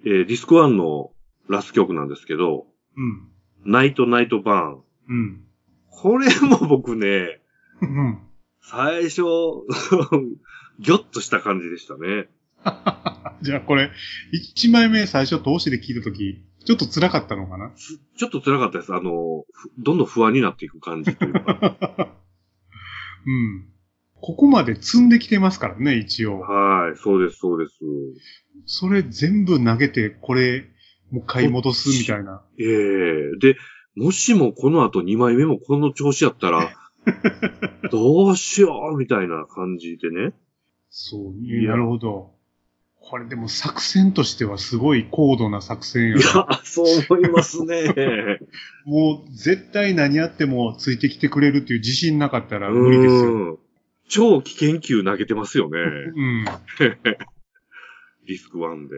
えーディスクワンのラスト曲なんですけど、うん。ナイトナイトバーン。うん。これも僕ね、うん。最初、[laughs] ギョッとした感じでしたね。[laughs] じゃあこれ、1枚目最初通しで聞いたとき、ちょっと辛かったのかな？つちょっと辛かったです。あの、ふどんどん不安になっていく感じというか。[laughs] うん。ここまで積んできてますからね、一応。はい、そうです、そうです。それ全部投げて、これ、もう一回戻すみたいな。ええで、もしもこの後2枚目もこの調子やったら、[laughs] どうしようみたいな感じでね。そう、なるほど。これでも作戦としてはすごい高度な作戦やいや、そう思いますね。[laughs] もう絶対何やってもついてきてくれるっていう自信なかったら無理ですよ。うん超危険球投げてますよね。うん。[laughs] リスクワンで。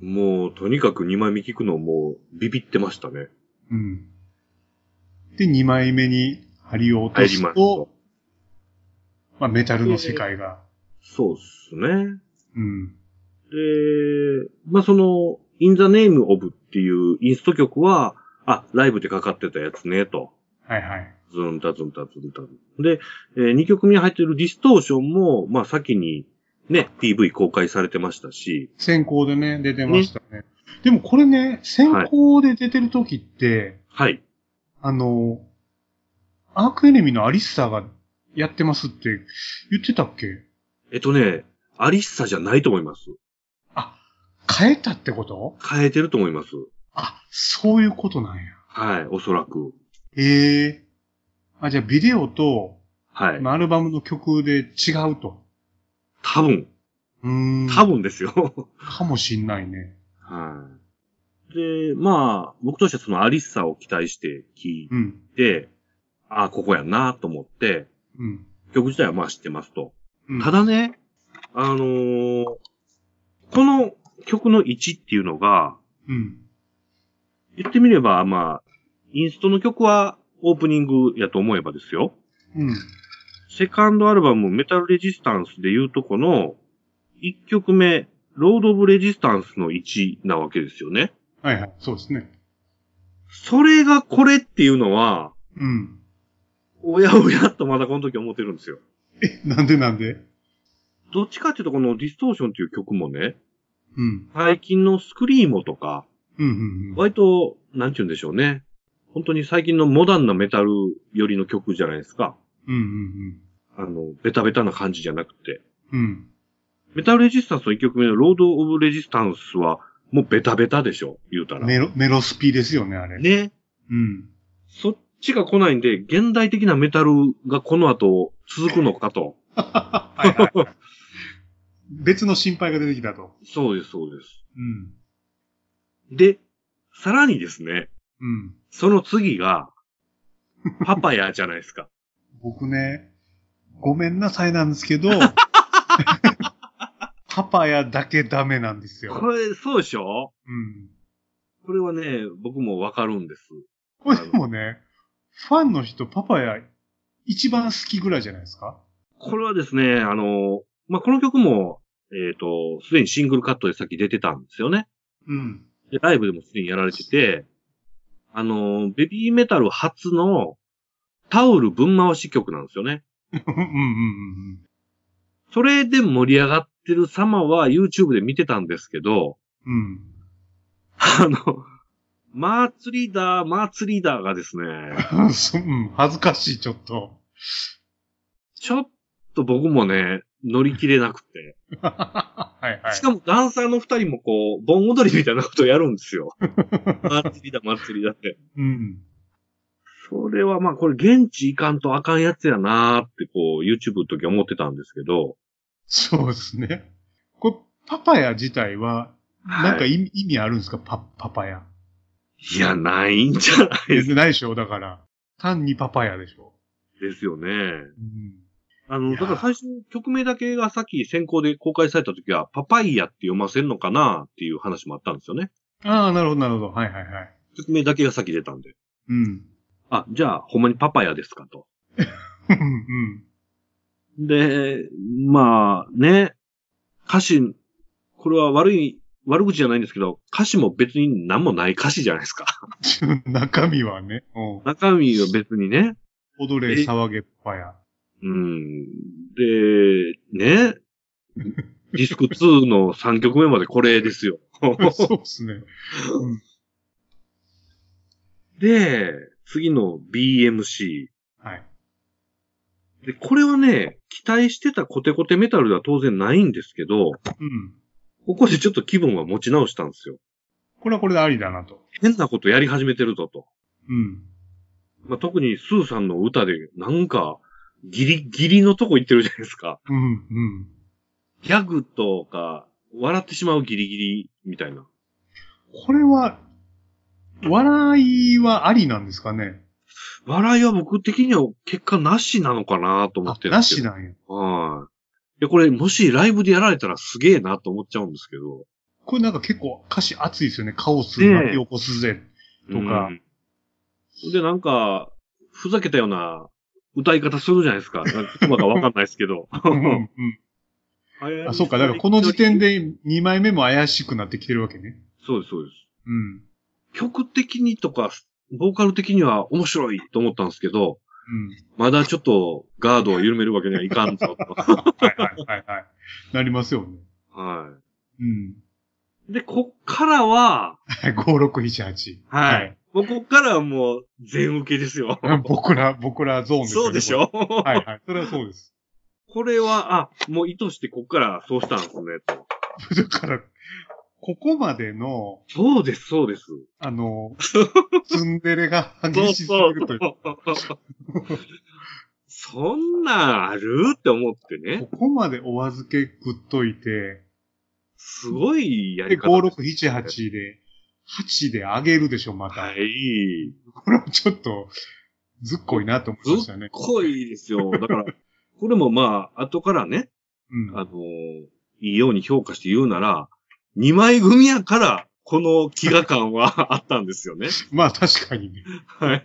もう、とにかく2枚目聞くのもうビビってましたね。うん。で、2枚目に針を落とすと、。まあ、メタルの世界が。そうっすね。うん。で、まあ、その、In the Name of っていうインスト曲は、あ、ライブでかかってたやつね、と。はいはい。ズンタズンタズンタズン。で、え2曲目に入ってるディストーションも、まあ、先にね、PV 公開されてましたし、先行でね、出てましたね。でもこれね、先行で出てる時って、はい。あの、アークエネミーのアリッサがやってますって言ってたっけ？えっとね、アリッサじゃないと思います。あ、変えたってこと？変えてると思います。あ、そういうことなんや。はい、おそらく。へえ。あ、じゃあビデオと、はい。まあアルバムの曲で違うと。多分、うーん。多分ですよ。[laughs] かもしんないね。はい。で、まあ、僕としてはそのアリッサを期待して聞いうん。て、ああ、ここやなと思って、うん。曲自体はまあ知ってますと。うん、ただね、あのーこの曲の位置っていうのが、うん。言ってみれば、まあ、インストの曲はオープニングやと思えばですよ。うん。セカンドアルバムメタルレジスタンスで言うとこの、1曲目、ロード・オブ・レジスタンスの1なわけですよね。はいはい。そうですね。それがこれっていうのは、うん。おやおやっとまだこの時思ってるんですよ。え、なんでなんで？どっちかっていうとこの Distortion っていう曲もね、うん。最近のスクリーモとか、うんうんうん。割と、なんて言うんでしょうね。本当に最近のモダンなメタル寄りの曲じゃないですか。うんうんあの、ベタベタな感じじゃなくて。うん。うん。 Metal Resistance の1曲目の Road of Resistance は、もうベタベタでしょ、言うたら。メロ、メロスピですよね、あれ。。ね。うん。そっちが来ないんで、現代的なメタルがこの後続くのかと。[laughs] はいはい。別の心配が出てきたと。そうです、そうです。うん。で、さらにですね、うん。その次が、[laughs] パパヤじゃないですか。僕ね、ごめんなさいなんですけど、[laughs] パパヤだけダメなんですよ。これ、そうでしょ？うん。これはね、僕もわかるんです。これでもね、ファンの人パパヤ一番好きぐらいじゃないですか？これはですね、あの、まあ、この曲も、えっ、と、すでにシングルカットでさっき出てたんですよね。うん。で、ライブでもすでにやられてて、あの、ベビーメタル初のタオル分回し曲なんですよね。うんうんうんそれで盛り上がってる様は YouTube で見てたんですけど、うん。あの、祭りだ、祭りだがですね、[laughs] う恥ずかしい、ちょっと。ちょっと僕もね、乗り切れなくて。[laughs] はいはい。しかもダンサーの二人もこう、盆踊りみたいなことをやるんですよ。[laughs] 祭りだ、祭りだって。うん。それはまあこれ現地行かんとあかんやつやなーってこう YouTube の時は思ってたんですけど、そうですね。これ、パパヤ自体は、なんかはい意味,、あるんですか？パ、パパヤ。いや、ないんじゃないですないでしょ？だから。単にパパヤでしょ？ですよね。うん。あの、だから最初、曲名だけがさっき先行で公開された時は、パパイヤって読ませんのかなっていう話もあったんですよね。ああ、なるほど、なるほど。はいはいはい。曲名だけが先出たんで。うん。あ、じゃあ、ほんまにパパイヤですかと。うんうん。で、まあ、ね、歌詞、これは悪い、悪口じゃないんですけど、歌詞も別に何もない歌詞じゃないですか。[laughs] 中身はね。うん。中身は別にね。踊れ、騒げっぱや。うん。で、ね、[laughs] ディスク2の3曲目までこれですよ。そうですね。で、次の BMC。はい。で、これはね、期待してたコテコテメタルでは当然ないんですけど、うん。ここでちょっと気分は持ち直したんですよ。これはこれでありだなと。変なことやり始めてるぞと。うん。まあ、特にスーさんの歌で、なんか、ギリギリのとこ行ってるじゃないですか。うん、うん。ギャグとか、笑ってしまうギリギリみたいな。これは、笑いはありなんですかね？笑いは僕的には結果なしなのかなと思あって、る。なしなんや。はい。いや、これもしライブでやられたらすげえなと思っちゃうんですけど。これなんか結構歌詞熱いですよね。カオス巻き起こすぜ。とかうん。で、なんか、ふざけたような歌い方するじゃないですか。なんか言葉がわかんないですけど。うんうんあ、そうか。だからこの時点。で2枚目も怪しくなってきてるわけね。そうです、そうです。うん。曲的にとか、ボーカル的には面白いと思ったんですけど、うん。まだちょっとガードを緩めるわけにはいかんぞと。はいはいはいはい。なりますよね。はうん。い。で、こっからは、はい、5678。はい。もうこっからはもう全受けですよ。はい。僕ら、僕らゾーンですよね。そうでしょ？はいはい。それはそうです。これは、あ、もう意図してこっからそうしたんですね、と。だから、ここまでの、そうです、そうです。あの、[laughs] ツンデレが激しすぎるという。そんなんあるって思ってね。ここまでお預け食っといて、すごいやで、り方です。5678で、8で上げるでしょ、また。はい。これはちょっと、ずっこいなと思いましたね。濃いですよ。だから、これもまあ、後からね、うん。あのいいように評価して言うなら、二枚組やから、この飢餓感は [laughs] あったんですよね。まあ確かにね。はい。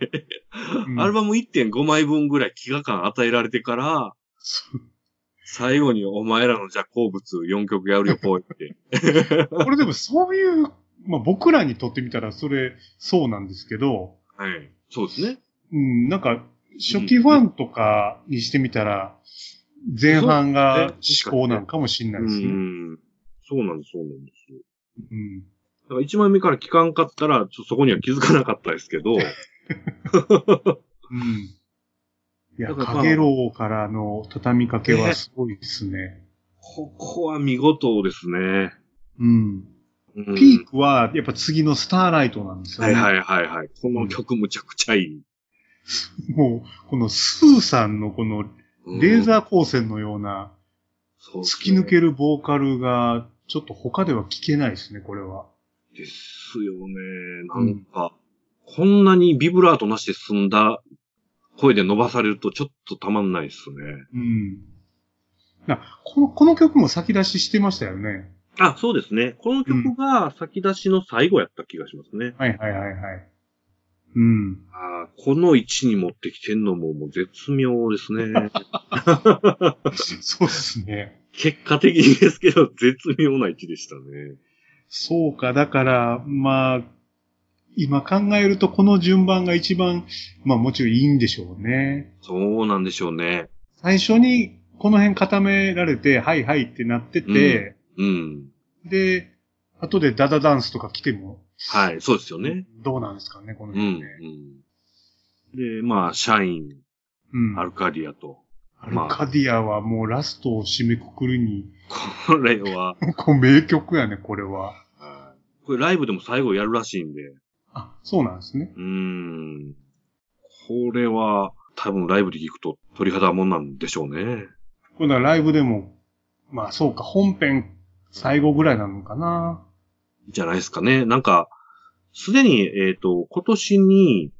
うんアルバム1.5枚分ぐらい飢餓感与えられてから、最後にお前らのじゃあ好物4曲やるよ、こう言って。[laughs] これでもそういう、まあ僕らにとってみたらそれ、そうなんですけど、はい。そうですね。うん、なんか、初期ファンとかにしてみたら、前半が思考なんかもしんなういですね。ん。そうなんです、そうなんです。うん。だから1枚目から聞かんかったら、ちょっとそこには気づかなかったですけど、[laughs] [laughs] うん。いや、かげろうからの畳みかけはすごいですね。[laughs] ここは見事ですね。うん。うんピークは、やっぱ次のスターライトなんですよね。はいはいはいはい。この曲むちゃくちゃいい。もう、このスーさんのこのレーザー光線のようなー突き抜けるボーカルが、ちょっと他では聞けないですね、これは。ですよね。なんか、こんなにビブラートなしで済んだ声で伸ばされるとちょっとたまんないですね。うん。なこの、この曲も先出ししてましたよね。あ、そうですね。この曲が先出しの最後やった気がしますね。はいはいはいはい。うん。あーこの位置に持ってきてんのももう絶妙ですね。[laughs] そうですね。結果的にですけど、絶妙な位置でしたね。そうか、だから、まあ、今考えるとこの順番が一番、まあもちろんいいんでしょうね。そうなんでしょうね。最初にこの辺固められて、はいはいってなってて、うん。で、後でダダダンスとか来ても、はい、そうですよね。どうなんですかね、このうん。辺ね。うん、で、まあ、シャイン、うん。アルカディアと。アルカディアはもうラストを締めくくるに、これは、[laughs] こう名曲やね、これは。これライブでも最後やるらしいんで。あ、そうなんですね。うーん。これは、多分ライブで聞くと鳥肌もんなんでしょうね。今度はライブでも、まあそうか、本編最後ぐらいなのかな。じゃないですかね。なんか、すでに、えっ、と、今年に、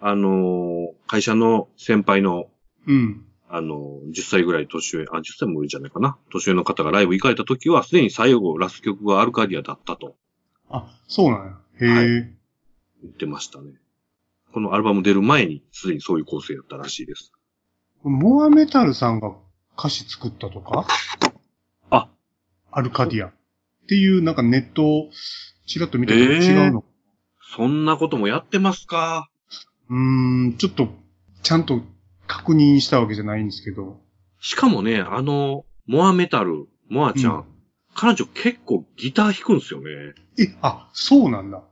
あのー会社の先輩の、うん。あの、10歳ぐらい年上、あ、10歳も上じゃないかな。年上の方がライブ行かれた時は、すでに最後、ラスト曲がアルカディアだったとあ、そうなんや。へえ、はい言ってましたね。このアルバム出る前に、すでにそういう構成やったらしいです。モアメタルさんが歌詞作ったとか？あ、アルカディア。っていう、なんかネットをちらっと見たけどえー違うの。そんなこともやってますか？うーん、ちょっと、ちゃんと確認したわけじゃないんですけど。しかもね、あの、モアメタル、モアちゃん、うん彼女結構ギター弾くんですよね。え、あ、そうなんだ。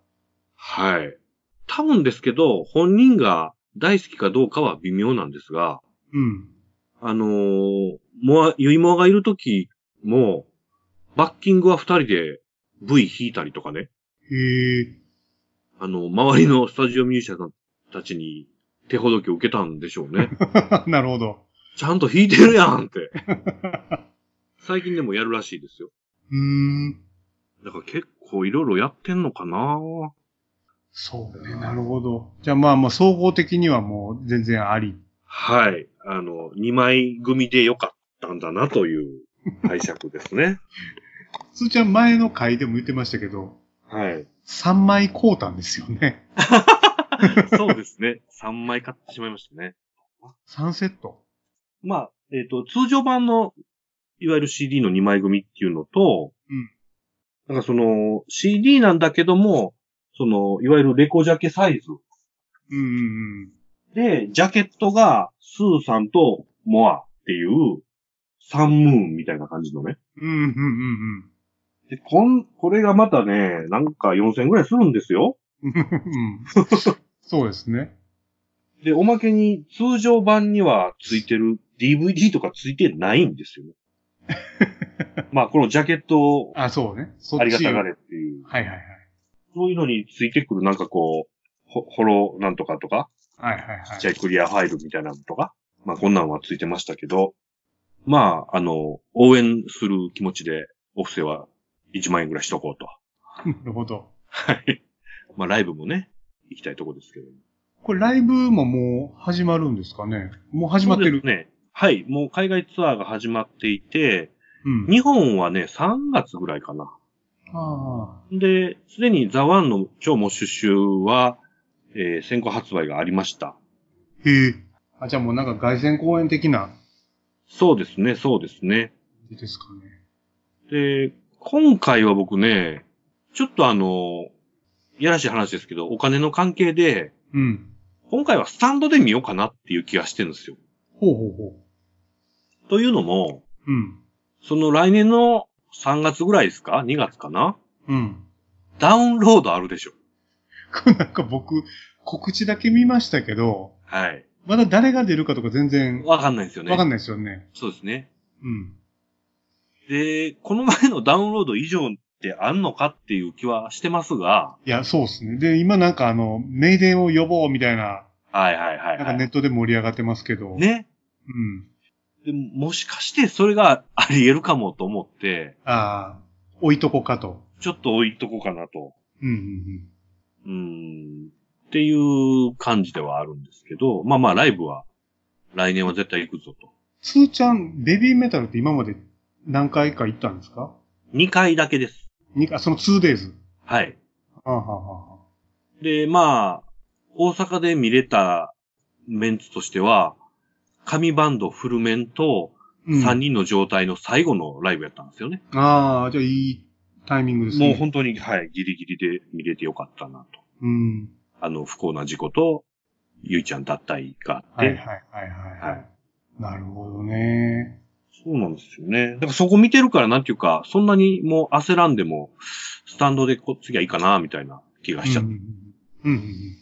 はい。多分ですけど、本人が大好きかどうかは微妙なんですが、うん。あのー、モア、ユイモアがいるときも、バッキングは二人で V 弾いたりとかね、へえ。あの、周りのスタジオミュージシャンたちに手ほどきを受けたんでしょうね。[laughs] なるほど。ちゃんと弾いてるやんって。最近でもやるらしいですよ。うーん。だから結構いろいろやってんのかなそうね、なるほど。じゃあまあもう総合的にはもう全然あり。はい。あの、二枚組でよかったんだなという解釈ですね。[laughs] つーちゃん前の回でも言ってましたけど、はい。3枚買うたんですよね。[laughs] そうですね。三枚買ってしまいましたね。3セット。まあ、えっ、と、通常版の、いわゆる CD の2枚組っていうのと、うん。なんかその、CD なんだけども、その、いわゆるレコジャケサイズうんうんうん。で、ジャケットが、スーさんとモアっていう、サンムーンみたいな感じのね。うんうんうんで、こん、これがまたね、なんか4000円ぐらいするんですよ。うん。うんそうですね。で、おまけに通常版にはついてる DVD とかついてないんですよね。[laughs] まあ、このジャケットをあ、そうね。そっちありがたがれっていう。はいはいはい。そういうのについてくるなんかこう、ホホロなんとかとか、はいはいはい。ちっちゃいクリアファイルみたいなのとか、まあこんなんはついてましたけど、まあ、あの、応援する気持ちで、オフセは1万円ぐらいしとこうと。[laughs] なるほど。はい。まあライブもね、行きたいとこですけど。これライブももう始まるんですかね？もう始まってる。ね。はい。もう海外ツアーが始まっていて、うん。日本はね、3月ぐらいかな。あで、すでにザワンの超モッシュ集は、えー先行発売がありました。あ。へえ。あ、じゃあもうなんか外線公演的な、そうですね、そうですね。ですかね。で、今回は僕ね、ちょっとあの、やらしい話ですけど、お金の関係で、うん。今回はスタンドで見ようかなっていう気がしてるんですよ。ほうほうほというのも、う。うん。その来年の3月ぐらいですか ?2 月かな？うん。ダウンロードあるでしょ。[laughs] なんか僕、告知だけ見ましたけど、はい。まだ誰が出るかとか全然わかんないですよね。わかんないですよね。そうですね。うん。で、この前のダウンロード以上ってあんのかっていう気はしてますが、いや、そうですね。で、今なんかあの、名電を呼ぼうみたいな、はいはいはい、なんかはい。ネットで盛り上がってますけど。。ね。うん。でももしかしてそれがあり得るかもと思って、ああ、置いとこかと。ちょっと置いとこうかなと。うんうんうーん。っていう感じではあるんですけど、まあまあライブは来年は絶対行くぞと。つーちゃん、ベビーメタルって今まで何回か行ったんですか？2回だけです。にあ、その 2days。はい。あはははで、まあ、大阪で見れたメンツとしては、神バンドフルメンとうん3人の状態の最後のライブやったんですよね。ああ、じゃあいいタイミングですね。もう本当に、はい、ギリギリで見れてよかったなと。うん。あの、不幸な事故と、ゆいちゃん脱退があって、はいはいはいはい。はいなるほどね。そうなんですよね。だからそこ見てるからなんていうか、そんなにもう焦らんでも、スタンドでこ次はいいかな、みたいな気がしちゃって、うんうんうん。うんうんうん。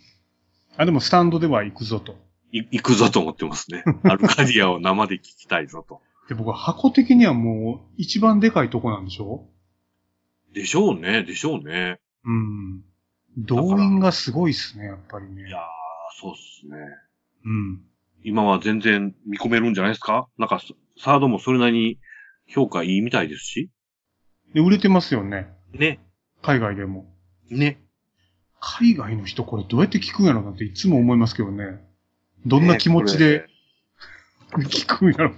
あ、でもスタンドでは行くぞと。い行くぞと思ってますね。[laughs] アルカディアを生で聞きたいぞと。で、僕は箱的にはもう一番でかいとこなんでしょ？でしょうね、でしょうね。うん。動員がすごいっすね、やっぱりね。いやー、そうっすね。うん。今は全然見込めるんじゃないですか？なんか、サードもそれなりに評価いいみたいですし。で、売れてますよね。ね。海外でも。ね。海外の人これどうやって聞くんやろなっていつも思いますけどね。どんな気持ちで、[laughs] 聞くんやろ。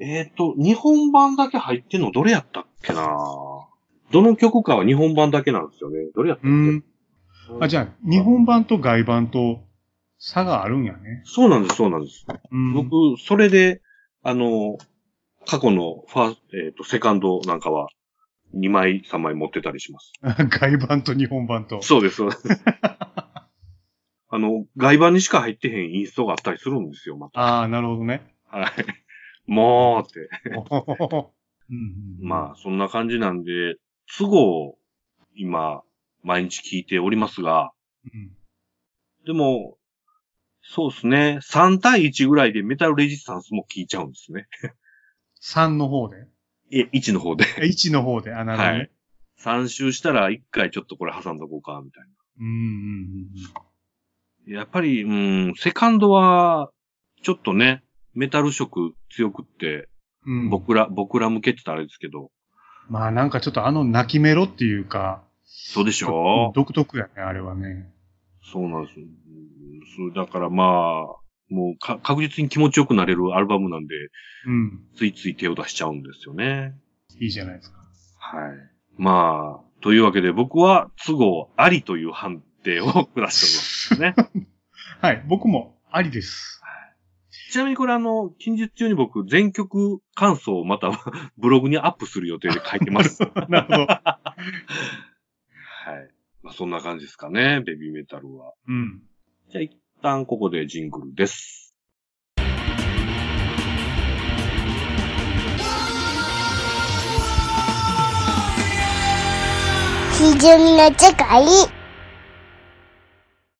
えっ、と、日本版だけ入ってんのどれやったっけなどの曲かは日本版だけなんですよね。どれやったっけ、うん。あ、じゃあ、日本版と外版と差があるんやね。そうなんです、そうなんです。うん。僕、それで、あの、過去のファースト、えっ、と、セカンドなんかは、2枚、3枚持ってたりします。[laughs] 外版と日本版と。そうです、そうです。[laughs] あの、外版にしか入ってへんインストがあったりするんですよ、また。ああ、なるほどね。はい。[laughs] もうって。うんまあ、そんな感じなんで、都合、今、毎日聞いておりますが、うんでも、そうですね。3対1ぐらいでメタルレジスタンスも聞いちゃうんですね。3の方で？え、1の方で。1の方で？あ、なるほどね。はい。3周したら1回ちょっとこれ挟んどこうか、みたいうんうんな。やっぱり、うん、セカンドは、ちょっとね、メタル色強くって、うん。うん、僕ら、僕ら向けって言ったらあれですけど、まあなんかちょっとあの泣きメロっていうか、そうでしょ？独特やね、あれはね。そうなんですよ。うんそうだからまあ、もうか確実に気持ちよくなれるアルバムなんで、うん。ついつい手を出しちゃうんですよね。いいじゃないですか。はい。まあ、というわけで僕は都合ありという判定を下しておりますね。[laughs] はい、僕もありです。ちなみにこれあの、近日中に僕全曲感想をまた [laughs] ブログにアップする予定で書いてます。[laughs] なるほど。はい。まあそんな感じですかね、ベビーメタルは。うん。じゃあ一旦ここでジングルです。基準の世界